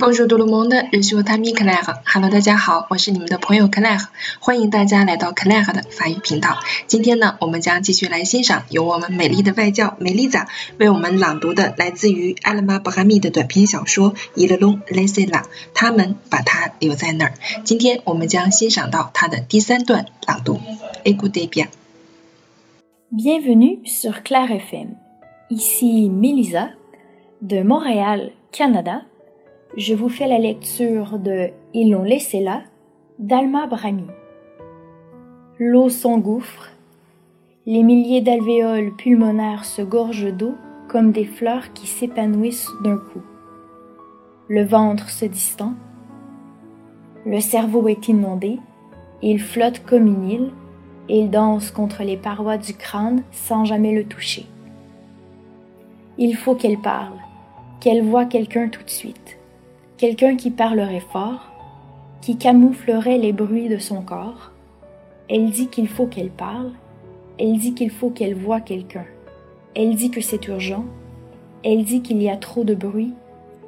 Bonjour tout le monde, je suis votre ami Claire. Hello，大家好，我是你们的朋友 Claire，欢迎大家来到 Claire 的法语频道。今天呢，我们将继续来欣赏由我们美丽的外教梅丽莎为我们朗读的来自于阿拉玛布哈密的短篇小说《伊勒隆雷塞拉》，他们把它留在那儿。今天我们将欣赏到它的第三段朗读。Écoutez bien. Bienvenue sur Claire FM. Ici Melissa de Montréal, Canada. Je vous fais la lecture de Ils l'ont laissé là d'Alma Brami. L'eau s'engouffre, les milliers d'alvéoles pulmonaires se gorgent d'eau comme des fleurs qui s'épanouissent d'un coup. Le ventre se distend, le cerveau est inondé, il flotte comme une île, il danse contre les parois du crâne sans jamais le toucher. Il faut qu'elle parle, qu'elle voie quelqu'un tout de suite quelqu'un qui parlerait fort, qui camouflerait les bruits de son corps. Elle dit qu'il faut qu'elle parle, elle dit qu'il faut qu'elle voie quelqu'un, elle dit que c'est urgent, elle dit qu'il y a trop de bruit,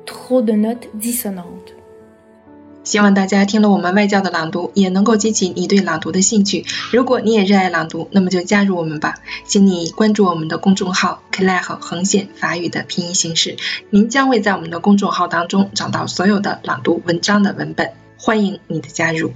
trop de notes dissonantes. 希望大家听了我们外教的朗读，也能够激起你对朗读的兴趣。如果你也热爱朗读，那么就加入我们吧。请你关注我们的公众号 “claire” 横线法语的拼音形式，您将会在我们的公众号当中找到所有的朗读文章的文本。欢迎你的加入。